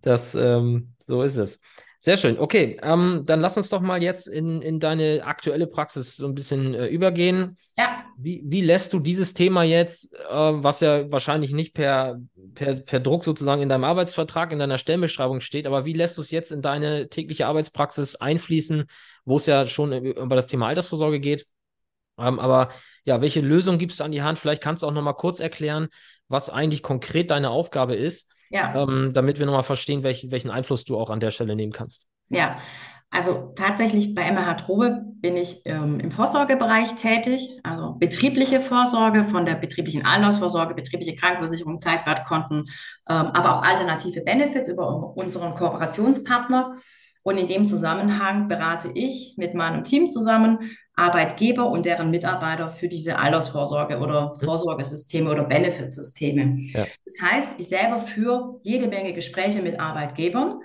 das, ähm, so ist es. Sehr schön. Okay, ähm, dann lass uns doch mal jetzt in, in deine aktuelle Praxis so ein bisschen äh, übergehen. Ja. Wie, wie lässt du dieses Thema jetzt, äh, was ja wahrscheinlich nicht per, per, per Druck sozusagen in deinem Arbeitsvertrag, in deiner Stellenbeschreibung steht, aber wie lässt du es jetzt in deine tägliche Arbeitspraxis einfließen, wo es ja schon über das Thema Altersvorsorge geht? Ähm, aber ja, welche Lösung gibst du an die Hand? Vielleicht kannst du auch noch mal kurz erklären, was eigentlich konkret deine Aufgabe ist ja. ähm, damit wir nochmal verstehen, welch, welchen Einfluss du auch an der Stelle nehmen kannst. Ja, also tatsächlich bei MH Trobe bin ich ähm, im Vorsorgebereich tätig, also betriebliche Vorsorge von der betrieblichen Altersvorsorge, betriebliche Krankenversicherung, Zeitwertkonten, ähm, aber auch alternative Benefits über unseren Kooperationspartner. Und in dem Zusammenhang berate ich mit meinem Team zusammen Arbeitgeber und deren Mitarbeiter für diese Altersvorsorge oder mhm. Vorsorgesysteme oder Benefitsysteme. Ja. Das heißt, ich selber führe jede Menge Gespräche mit Arbeitgebern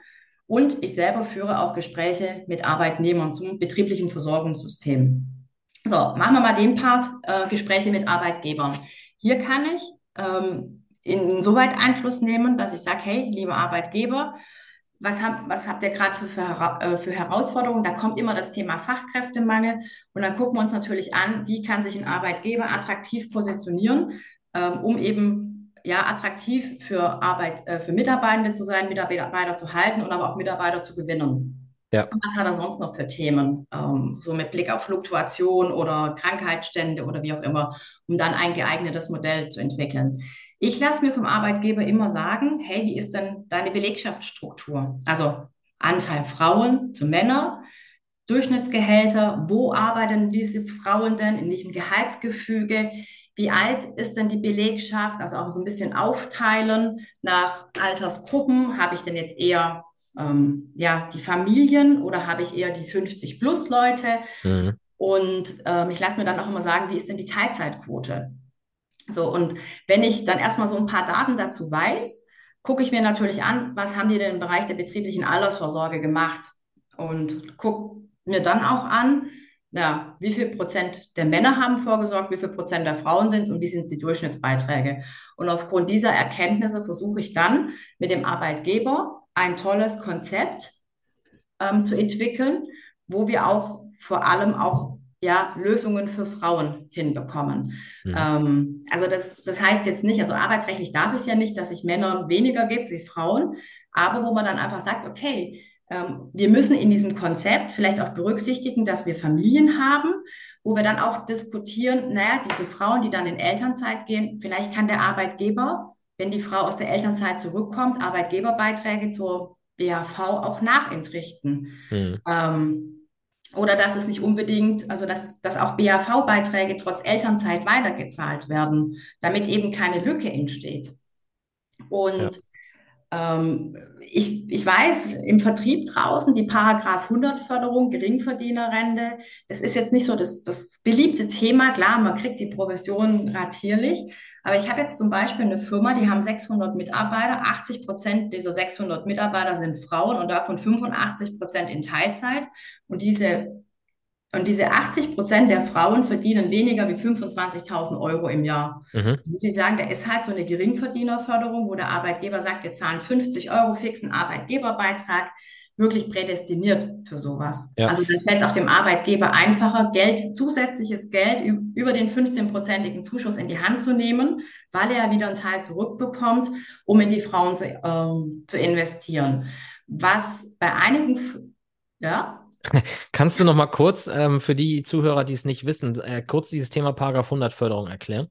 und ich selber führe auch Gespräche mit Arbeitnehmern zum betrieblichen Versorgungssystem. So, machen wir mal den Part, äh, Gespräche mit Arbeitgebern. Hier kann ich ähm, insoweit Einfluss nehmen, dass ich sage, hey, liebe Arbeitgeber, was, hab, was habt ihr gerade für, für, äh, für, Herausforderungen? Da kommt immer das Thema Fachkräftemangel. Und dann gucken wir uns natürlich an, wie kann sich ein Arbeitgeber attraktiv positionieren, ähm, um eben ja, attraktiv für Arbeit, äh, für Mitarbeitende zu sein, Mitarbeiter zu halten und aber auch Mitarbeiter zu gewinnen. Ja. Und was hat er sonst noch für Themen? Ähm, so mit Blick auf Fluktuation oder Krankheitsstände oder wie auch immer, um dann ein geeignetes Modell zu entwickeln. Ich lasse mir vom Arbeitgeber immer sagen, hey, wie ist denn deine Belegschaftsstruktur? Also Anteil Frauen zu Männern, Durchschnittsgehälter, wo arbeiten diese Frauen denn, in welchem Gehaltsgefüge, wie alt ist denn die Belegschaft, also auch so ein bisschen aufteilen nach Altersgruppen, habe ich denn jetzt eher ähm, ja, die Familien oder habe ich eher die 50 plus Leute? Mhm. Und ähm, ich lasse mir dann auch immer sagen, wie ist denn die Teilzeitquote? So, und wenn ich dann erstmal so ein paar Daten dazu weiß, gucke ich mir natürlich an, was haben die denn im Bereich der betrieblichen Altersvorsorge gemacht und gucke mir dann auch an, ja, wie viel Prozent der Männer haben vorgesorgt, wie viel Prozent der Frauen sind und wie sind die Durchschnittsbeiträge. Und aufgrund dieser Erkenntnisse versuche ich dann mit dem Arbeitgeber ein tolles Konzept ähm, zu entwickeln, wo wir auch vor allem auch ja, Lösungen für Frauen hinbekommen. Mhm. Ähm, also das, das heißt jetzt nicht, also arbeitsrechtlich darf es ja nicht, dass sich Männern weniger gibt wie Frauen, aber wo man dann einfach sagt, okay, ähm, wir müssen in diesem Konzept vielleicht auch berücksichtigen, dass wir Familien haben, wo wir dann auch diskutieren, naja, diese Frauen, die dann in Elternzeit gehen, vielleicht kann der Arbeitgeber, wenn die Frau aus der Elternzeit zurückkommt, Arbeitgeberbeiträge zur BAV auch nachentrichten. Mhm. Ähm, oder dass es nicht unbedingt, also dass, dass auch BAV-Beiträge trotz Elternzeit weitergezahlt werden, damit eben keine Lücke entsteht. Und ja. Ähm, ich, ich weiß, im Vertrieb draußen, die Paragraph 100 Förderung, Geringverdienerrente, das ist jetzt nicht so das, das beliebte Thema. Klar, man kriegt die Provision ratierlich, aber ich habe jetzt zum Beispiel eine Firma, die haben 600 Mitarbeiter. 80 Prozent dieser 600 Mitarbeiter sind Frauen und davon 85 Prozent in Teilzeit. Und diese, und diese 80 Prozent der Frauen verdienen weniger wie 25.000 Euro im Jahr. Mhm. Sie sagen, da ist halt so eine Geringverdienerförderung, wo der Arbeitgeber sagt, wir zahlen 50 Euro fixen Arbeitgeberbeitrag wirklich prädestiniert für sowas. Ja. Also dann fällt es auch dem Arbeitgeber einfacher, Geld, zusätzliches Geld über den 15-prozentigen Zuschuss in die Hand zu nehmen, weil er wieder einen Teil zurückbekommt, um in die Frauen zu, ähm, zu investieren. Was bei einigen, ja, Kannst du noch mal kurz ähm, für die Zuhörer, die es nicht wissen, äh, kurz dieses Thema Paragraph 100 Förderung erklären?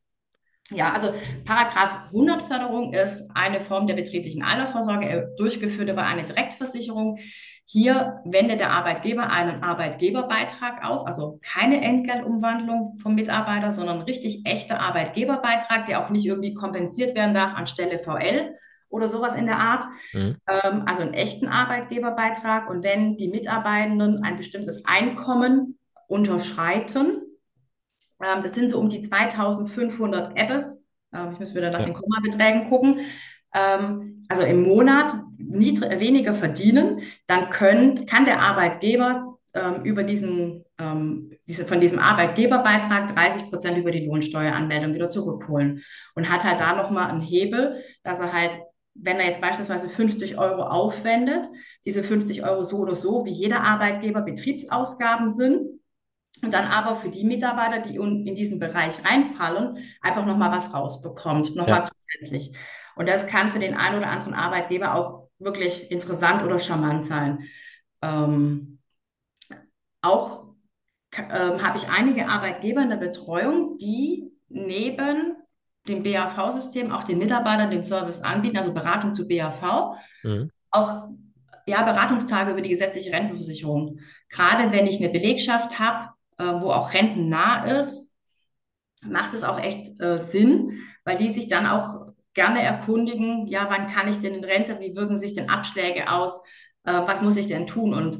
Ja, also Paragraph 100 Förderung ist eine Form der betrieblichen Altersvorsorge, äh, durchgeführt über eine Direktversicherung. Hier wendet der Arbeitgeber einen Arbeitgeberbeitrag auf, also keine Entgeltumwandlung vom Mitarbeiter, sondern richtig echter Arbeitgeberbeitrag, der auch nicht irgendwie kompensiert werden darf anstelle VL oder sowas in der Art. Mhm. Ähm, also einen echten Arbeitgeberbeitrag. Und wenn die Mitarbeitenden ein bestimmtes Einkommen unterschreiten, ähm, das sind so um die 2500 Apps. Ähm, ich muss wieder nach ja. den Kommabeträgen gucken. Ähm, also im Monat weniger verdienen, dann können, kann der Arbeitgeber ähm, über diesen ähm, diese, von diesem Arbeitgeberbeitrag 30 Prozent über die Lohnsteueranmeldung wieder zurückholen und hat halt da nochmal einen Hebel, dass er halt, wenn er jetzt beispielsweise 50 Euro aufwendet, diese 50 Euro so oder so, wie jeder Arbeitgeber Betriebsausgaben sind, und dann aber für die Mitarbeiter, die in diesen Bereich reinfallen, einfach nochmal was rausbekommt, nochmal ja. zusätzlich. Und das kann für den einen oder anderen Arbeitgeber auch wirklich interessant oder charmant sein. Ähm, auch ähm, habe ich einige Arbeitgeber in der Betreuung, die neben dem BAV-System auch den Mitarbeitern den Service anbieten, also Beratung zu BAV, mhm. auch ja, Beratungstage über die gesetzliche Rentenversicherung. Gerade wenn ich eine Belegschaft habe, äh, wo auch rentennah ist, macht es auch echt äh, Sinn, weil die sich dann auch gerne erkundigen, ja, wann kann ich denn in Rente, wie wirken sich denn Abschläge aus, äh, was muss ich denn tun? Und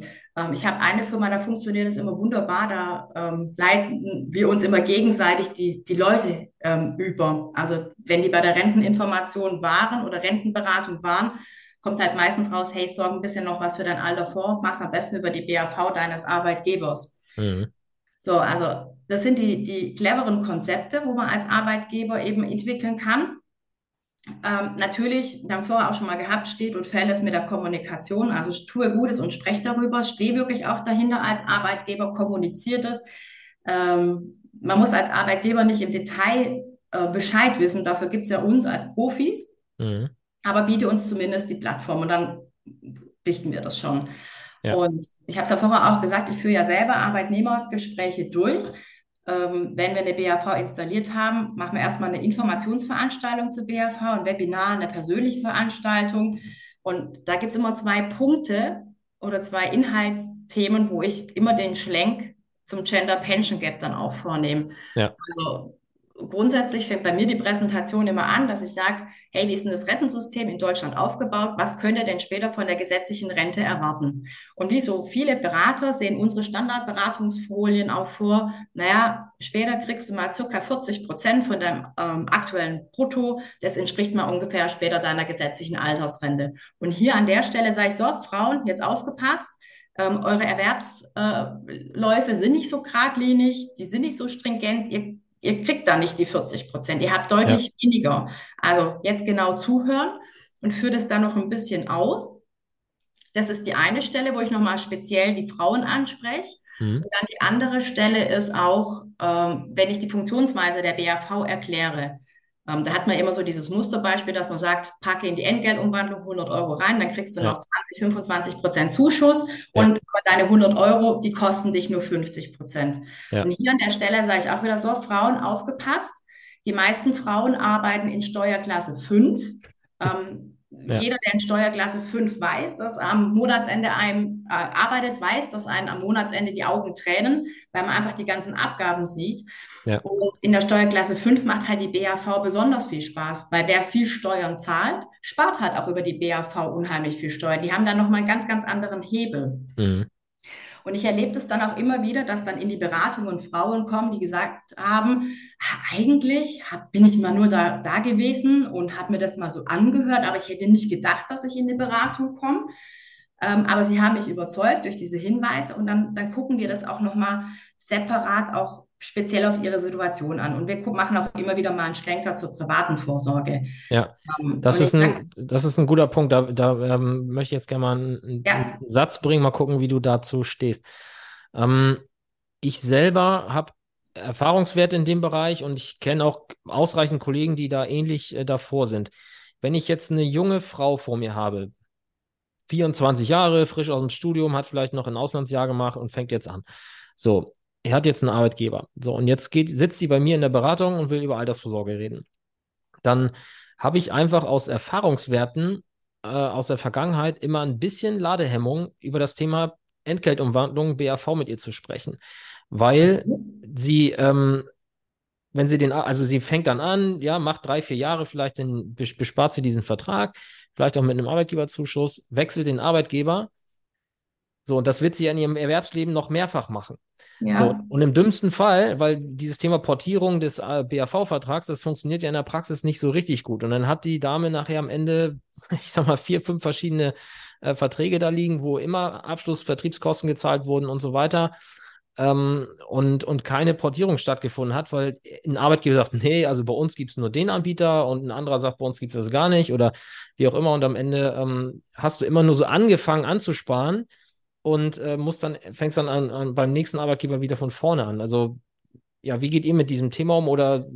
ich habe eine Firma, da funktioniert es immer wunderbar, da ähm, leiten wir uns immer gegenseitig die, die Leute ähm, über. Also wenn die bei der Renteninformation waren oder Rentenberatung waren, kommt halt meistens raus, hey, sorg ein bisschen noch was für dein Alter vor, mach's am besten über die BAV deines Arbeitgebers. Mhm. So, also das sind die, die cleveren Konzepte, wo man als Arbeitgeber eben entwickeln kann. Ähm, natürlich, wir haben es vorher auch schon mal gehabt, steht und fällt es mit der Kommunikation. Also tue Gutes und spreche darüber, stehe wirklich auch dahinter als Arbeitgeber, kommuniziert es. Ähm, man muss als Arbeitgeber nicht im Detail äh, Bescheid wissen, dafür gibt es ja uns als Profis, mhm. aber biete uns zumindest die Plattform und dann richten wir das schon. Ja. Und ich habe es ja vorher auch gesagt, ich führe ja selber Arbeitnehmergespräche durch. Ähm, wenn wir eine BAV installiert haben, machen wir erstmal eine Informationsveranstaltung zur BAV, ein Webinar, eine persönliche Veranstaltung. Und da gibt es immer zwei Punkte oder zwei Inhaltsthemen, wo ich immer den Schlenk zum Gender Pension Gap dann auch vornehme. Ja. Also grundsätzlich fängt bei mir die Präsentation immer an, dass ich sage, hey, wie ist denn das Rentensystem in Deutschland aufgebaut? Was könnt ihr denn später von der gesetzlichen Rente erwarten? Und wie so viele Berater sehen unsere Standardberatungsfolien auch vor, naja, später kriegst du mal circa 40 Prozent von deinem ähm, aktuellen Brutto. Das entspricht mal ungefähr später deiner gesetzlichen Altersrente. Und hier an der Stelle sage ich so, Frauen, jetzt aufgepasst. Ähm, eure Erwerbsläufe äh, sind nicht so geradlinig, die sind nicht so stringent. Ihr ihr kriegt da nicht die 40 Prozent, ihr habt deutlich ja. weniger. Also jetzt genau zuhören und führt es dann noch ein bisschen aus. Das ist die eine Stelle, wo ich nochmal speziell die Frauen anspreche. Mhm. Und dann die andere Stelle ist auch, ähm, wenn ich die Funktionsweise der BAV erkläre. Ähm, da hat man immer so dieses Musterbeispiel, dass man sagt, packe in die Entgeltumwandlung 100 Euro rein, dann kriegst du ja. noch 20, 25 Prozent Zuschuss ja. und deine 100 Euro, die kosten dich nur 50 Prozent. Ja. Und hier an der Stelle sage ich auch wieder so, Frauen aufgepasst. Die meisten Frauen arbeiten in Steuerklasse 5. Ähm, ja. Jeder, der in Steuerklasse 5 weiß, dass am Monatsende einem äh, arbeitet, weiß, dass einen am Monatsende die Augen tränen, weil man einfach die ganzen Abgaben sieht. Ja. Und in der Steuerklasse 5 macht halt die BAV besonders viel Spaß, weil wer viel Steuern zahlt, spart halt auch über die BAV unheimlich viel Steuern. Die haben dann nochmal einen ganz, ganz anderen Hebel. Mhm. Und ich erlebe das dann auch immer wieder, dass dann in die Beratung Frauen kommen, die gesagt haben, eigentlich hab, bin ich mal nur da, da gewesen und habe mir das mal so angehört, aber ich hätte nicht gedacht, dass ich in die Beratung komme. Ähm, aber sie haben mich überzeugt durch diese Hinweise und dann, dann gucken wir das auch nochmal separat auch speziell auf ihre Situation an. Und wir machen auch immer wieder mal einen Schlenker zur privaten Vorsorge. Ja, ähm, das, ist ein, das ist ein guter Punkt. Da, da ähm, möchte ich jetzt gerne mal einen, ja. einen, Satz bringen, mal gucken, wie du dazu stehst. Ähm, ich selber habe Erfahrungswerte in dem Bereich und ich kenne auch ausreichend Kollegen, die da ähnlich äh, davor sind. Wenn ich jetzt eine junge Frau vor mir habe, 24 Jahre, frisch aus dem Studium, hat vielleicht noch ein Auslandsjahr gemacht und fängt jetzt an. So, er hat jetzt einen Arbeitgeber. So, und jetzt geht, sitzt sie bei mir in der Beratung und will über Altersvorsorge reden. Dann habe ich einfach aus Erfahrungswerten äh, aus der Vergangenheit immer ein bisschen Ladehemmung über das Thema Entgeltumwandlung BAV mit ihr zu sprechen. Weil sie, ähm, wenn sie den, also sie fängt dann an, ja, macht drei, vier Jahre, vielleicht den, bespart sie diesen Vertrag, vielleicht auch mit einem Arbeitgeberzuschuss, wechselt den Arbeitgeber. So, und das wird sie in ihrem Erwerbsleben noch mehrfach machen. Ja. So, und im dümmsten Fall, weil dieses Thema Portierung des äh, BAV-Vertrags, das funktioniert ja in der Praxis nicht so richtig gut. Und dann hat die Dame nachher am Ende, ich sag mal, vier, fünf verschiedene äh, Verträge da liegen, wo immer Abschlussvertriebskosten gezahlt wurden und so weiter. Ähm, und, und keine Portierung stattgefunden hat, weil ein Arbeitgeber sagt, nee, also bei uns gibt es nur den Anbieter und ein anderer sagt, bei uns gibt es das gar nicht oder wie auch immer. Und am Ende ähm, hast du immer nur so angefangen anzusparen und äh, musst dann, fängst dann an, an, beim nächsten Arbeitgeber wieder von vorne an. Also ja, wie geht ihr mit diesem Thema um oder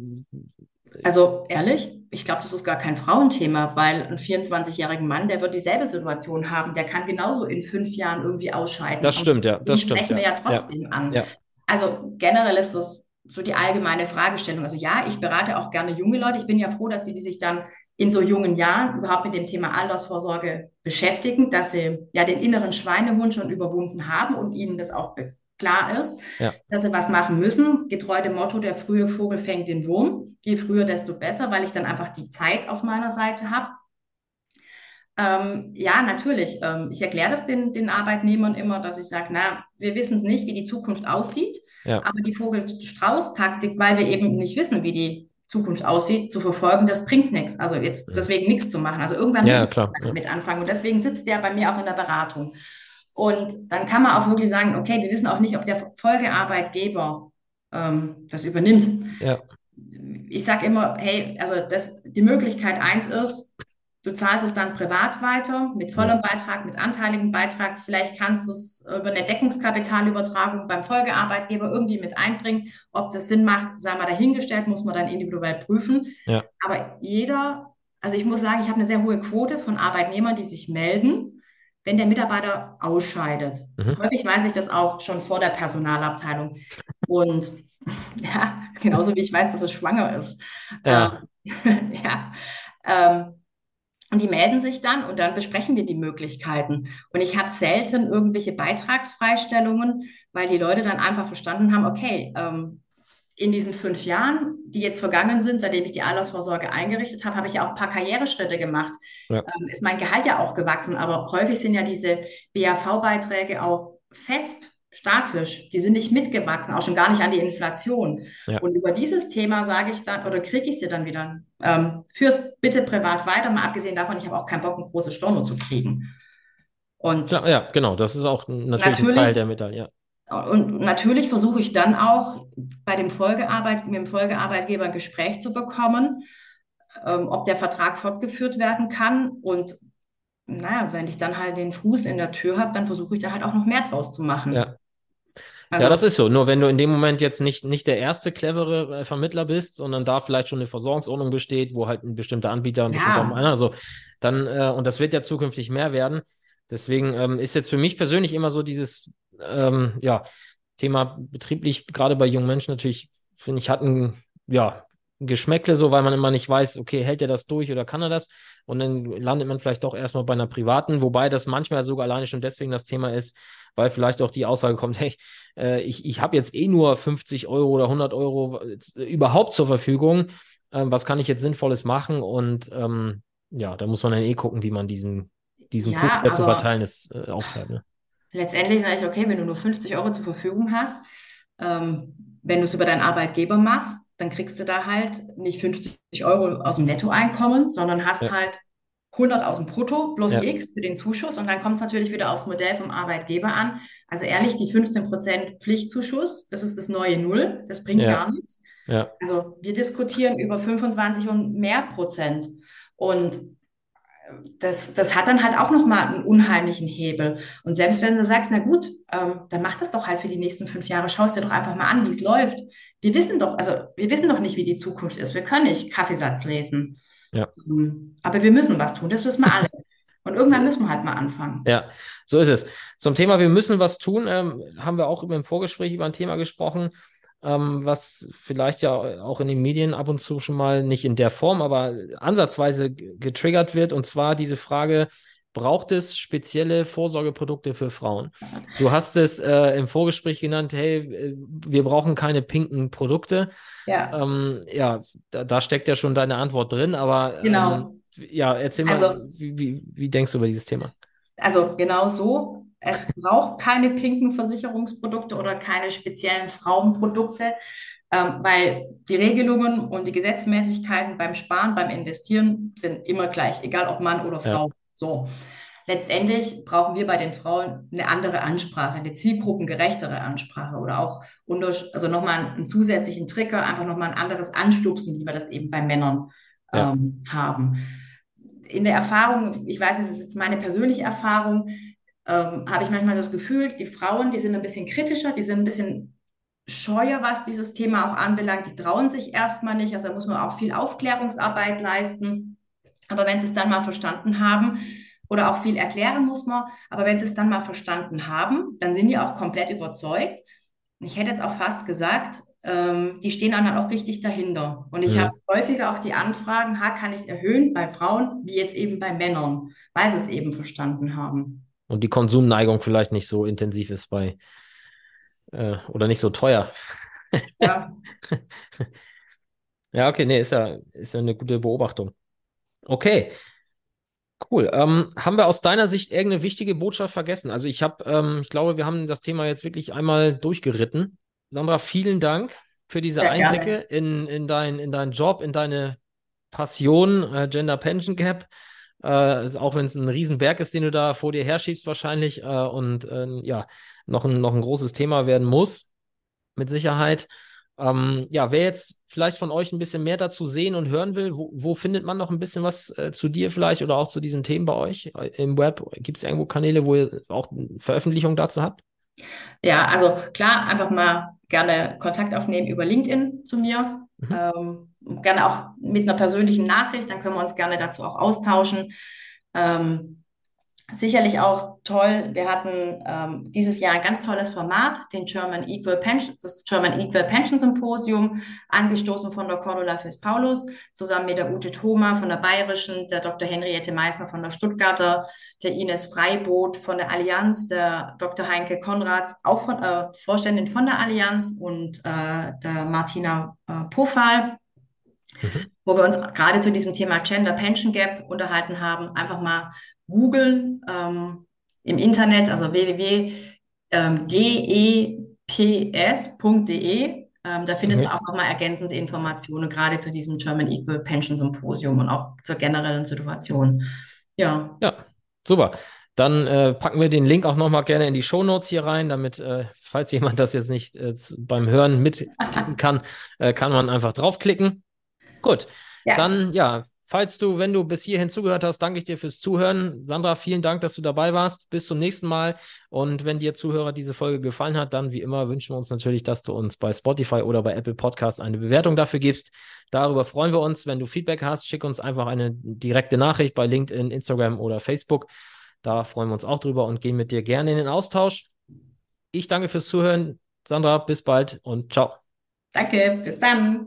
also ehrlich, ich glaube, das ist gar kein Frauenthema, weil ein 24-jähriger Mann, der wird dieselbe Situation haben, der kann genauso in fünf Jahren irgendwie ausscheiden. Das stimmt, ja. Das stimmt. sprechen wir ja, trotzdem ja. an. Ja. Also generell ist das so die allgemeine Fragestellung. Also ja, ich berate auch gerne junge Leute. Ich bin ja froh, dass sie die sich dann in so jungen Jahren überhaupt mit dem Thema Altersvorsorge beschäftigen, dass sie ja den inneren Schweinehund schon überwunden haben und ihnen das auch klar ist, ja. dass sie was machen müssen. Getreu dem Motto, der frühe Vogel fängt den Wurm. Je früher, desto besser, weil ich dann einfach die Zeit auf meiner Seite habe. Ähm, ja, natürlich. Ähm, ich erkläre das den, den Arbeitnehmern immer, dass ich sage, na, wir wissen es nicht, wie die Zukunft aussieht, ja. aber die Vogel-Strauß-Taktik, weil wir eben nicht wissen, wie die Zukunft aussieht, zu verfolgen, das bringt nichts. Also jetzt deswegen nichts zu machen. Also irgendwann ja, müssen wir damit anfangen. Und deswegen sitzt der bei mir auch in der Beratung. Und dann kann man auch wirklich sagen, okay, wir wissen auch nicht, ob der Folgearbeitgeber ähm, das übernimmt. Ja. Ich sage immer, hey, also das, die Möglichkeit eins ist, du zahlst es dann privat weiter, mit vollem Beitrag, mit anteiligem Beitrag. Vielleicht kannst du es über eine Deckungskapitalübertragung beim Folgearbeitgeber irgendwie mit einbringen. Ob das Sinn macht, sei mal dahingestellt, muss man dann individuell prüfen. Ja. Aber jeder, also ich muss sagen, ich habe eine sehr hohe Quote von Arbeitnehmern, die sich melden wenn der Mitarbeiter ausscheidet. Mhm. Häufig weiß ich das auch schon vor der Personalabteilung. Und ja, genauso wie ich weiß, dass es schwanger ist. Ja. Ähm, ja. Ähm, und die melden sich dann und dann besprechen wir die Möglichkeiten. Und ich habe selten irgendwelche Beitragsfreistellungen, weil die Leute dann einfach verstanden haben, okay, ähm, in diesen fünf Jahren, die jetzt vergangen sind, seitdem ich die Altersvorsorge eingerichtet habe, habe ich ja auch ein paar Karriereschritte gemacht. Ja. Ähm, ist mein Gehalt ja auch gewachsen, aber häufig sind ja diese BAV-Beiträge auch fest, statisch. Die sind nicht mitgewachsen, auch schon gar nicht an die Inflation. Ja. Und über dieses Thema sage ich dann, oder kriege ich sie dann wieder, ähm, fürs bitte privat weiter, mal abgesehen davon, ich habe auch keinen Bock, ein großes Storno zu kriegen. Und Klar, ja, genau, das ist auch natürlich, natürlich Teil der Medaille. Ja. Und natürlich versuche ich dann auch bei dem Folgearbeit, mit dem Folgearbeitgeber ein Gespräch zu bekommen, ähm, ob der Vertrag fortgeführt werden kann. Und naja, wenn ich dann halt den Fuß in der Tür habe, dann versuche ich da halt auch noch mehr draus zu machen. Ja. Also, ja, das ist so. Nur wenn du in dem Moment jetzt nicht, nicht der erste clevere äh, Vermittler bist, sondern da vielleicht schon eine Versorgungsordnung besteht, wo halt ein bestimmter Anbieter, ein ja. bestimmter also dann, äh, und das wird ja zukünftig mehr werden. Deswegen ähm, ist jetzt für mich persönlich immer so dieses ähm, ja, Thema betrieblich, gerade bei jungen Menschen natürlich, finde ich, hat ein, ja, Geschmäckle so, weil man immer nicht weiß, okay, hält er das durch oder kann er das? Und dann landet man vielleicht doch erstmal bei einer privaten, wobei das manchmal sogar alleine schon deswegen das Thema ist, weil vielleicht auch die Aussage kommt, hey, äh, ich, ich habe jetzt eh nur 50 Euro oder 100 Euro äh, überhaupt zur Verfügung. Ähm, was kann ich jetzt Sinnvolles machen? Und ähm, ja, da muss man dann eh gucken, wie man diesen, diesen ja, Kuchen, zu verteilen ist, äh, aufteilt. Ne? Letztendlich sage ich, okay, wenn du nur 50 Euro zur Verfügung hast, ähm, wenn du es über deinen Arbeitgeber machst, dann kriegst du da halt nicht 50 Euro aus dem Nettoeinkommen, sondern hast ja. halt 100 aus dem Brutto plus ja. X für den Zuschuss und dann kommt es natürlich wieder aufs Modell vom Arbeitgeber an. Also ehrlich, die 15% Pflichtzuschuss, das ist das neue Null, das bringt ja. gar nichts. Also wir diskutieren über 25 und mehr Prozent. Und das, das hat dann halt auch nochmal einen unheimlichen Hebel. Und selbst wenn du sagst, na gut, ähm, dann mach das doch halt für die nächsten fünf Jahre, schau es dir doch einfach mal an, wie es läuft. Wir wissen doch, also wir wissen doch nicht, wie die Zukunft ist. Wir können nicht Kaffeesatz lesen. Ja. Ähm, aber wir müssen was tun, das wissen wir alle. Und irgendwann müssen wir halt mal anfangen. Ja, so ist es. Zum Thema, wir müssen was tun, ähm, haben wir auch im Vorgespräch über ein Thema gesprochen ähm, was vielleicht ja auch in den Medien ab und zu schon mal nicht in der Form, aber ansatzweise getriggert wird. Und zwar diese Frage, braucht es spezielle Vorsorgeprodukte für Frauen? Du hast es äh, im Vorgespräch genannt, hey, äh, wir brauchen keine pinken Produkte. Ja, ähm, ja da, da, steckt ja schon deine Antwort drin, aber genau. Ähm, ja, erzähl mal, also, wie, wie, wie denkst du über dieses Thema? Also genau so es braucht keine pinken Versicherungsprodukte oder keine speziellen Frauenprodukte, ähm, weil die Regelungen und die Gesetzmäßigkeiten beim Sparen, beim Investieren sind immer gleich, egal ob Mann oder Frau. Ja. So. letztendlich brauchen wir bei den Frauen eine andere Ansprache, eine zielgruppengerechtere Ansprache oder auch unter, also nochmal einen zusätzlichen Trigger, einfach nochmal ein anderes Anstupsen, wie wir das eben bei Männern ja. ähm, haben. In der Erfahrung, ich weiß nicht, das ist jetzt meine persönliche Erfahrung, ähm, habe ich manchmal das Gefühl, die Frauen, die sind ein bisschen kritischer, die sind ein bisschen scheuer, was dieses Thema auch anbelangt. Die trauen sich erstmal nicht, also da muss man auch viel Aufklärungsarbeit leisten. Aber wenn sie es dann mal verstanden haben, oder auch viel erklären muss man, aber wenn sie es dann mal verstanden haben, dann sind die auch komplett überzeugt. Ich hätte jetzt auch fast gesagt, ähm, die stehen dann auch richtig dahinter. Und ich ja. habe häufiger auch die Anfragen, ha, kann ich es erhöhen bei Frauen, wie jetzt eben bei Männern, weil sie es eben verstanden haben. Und die Konsumneigung vielleicht nicht so intensiv ist bei äh, oder nicht so teuer. Ja. ja, okay, nee, ist ja, ist ja eine gute Beobachtung. Okay. Cool. Ähm, haben wir aus deiner Sicht irgendeine wichtige Botschaft vergessen? Also ich habe, ähm, ich glaube, wir haben das Thema jetzt wirklich einmal durchgeritten. Sandra, vielen Dank für diese Sehr Einblicke in, in, dein, in deinen Job, in deine Passion, äh, Gender Pension Gap. Äh, auch wenn es ein Riesenberg ist, den du da vor dir herschiebst wahrscheinlich äh, und äh, ja, noch ein, noch ein großes Thema werden muss, mit Sicherheit. Ähm, ja, wer jetzt vielleicht von euch ein bisschen mehr dazu sehen und hören will, wo, wo findet man noch ein bisschen was äh, zu dir vielleicht oder auch zu diesen Themen bei euch äh, im Web? Gibt es irgendwo Kanäle, wo ihr auch Veröffentlichungen dazu habt? Ja, also klar, einfach mal gerne Kontakt aufnehmen über LinkedIn zu mir. Mhm. Ähm, gerne auch mit einer persönlichen Nachricht, dann können wir uns gerne dazu auch austauschen. Ähm, Sicherlich auch toll. Wir hatten ähm, dieses Jahr ein ganz tolles Format, den German Equal Pension, das German Equal Pension Symposium, angestoßen von der Cordula Fürst Paulus, zusammen mit der Ute Thoma von der Bayerischen, der Dr. Henriette Meissner von der Stuttgarter, der Ines Freiboot von der Allianz, der Dr. Heinke Konrads, auch von, äh, Vorständin von der Allianz und äh, der Martina äh, Pofal. Mhm. wo wir uns gerade zu diesem Thema Gender Pension Gap unterhalten haben, einfach mal googeln ähm, im Internet, also www.geps.de. Ähm, da findet mhm. man auch nochmal ergänzende Informationen, gerade zu diesem German Equal Pension Symposium und auch zur generellen Situation. Ja. Ja, super. Dann äh, packen wir den Link auch nochmal gerne in die Show Notes hier rein, damit, äh, falls jemand das jetzt nicht äh, beim Hören mitklicken kann, äh, kann man einfach draufklicken. Gut. Ja. Dann, ja, Falls du, wenn du bis hierhin zugehört hast, danke ich dir fürs Zuhören. Sandra, vielen Dank, dass du dabei warst. Bis zum nächsten Mal. Und wenn dir Zuhörer diese Folge gefallen hat, dann wie immer wünschen wir uns natürlich, dass du uns bei Spotify oder bei Apple Podcasts eine Bewertung dafür gibst. Darüber freuen wir uns. Wenn du Feedback hast, schick uns einfach eine direkte Nachricht bei LinkedIn, Instagram oder Facebook. Da freuen wir uns auch drüber und gehen mit dir gerne in den Austausch. Ich danke fürs Zuhören. Sandra, bis bald und ciao. Danke, bis dann.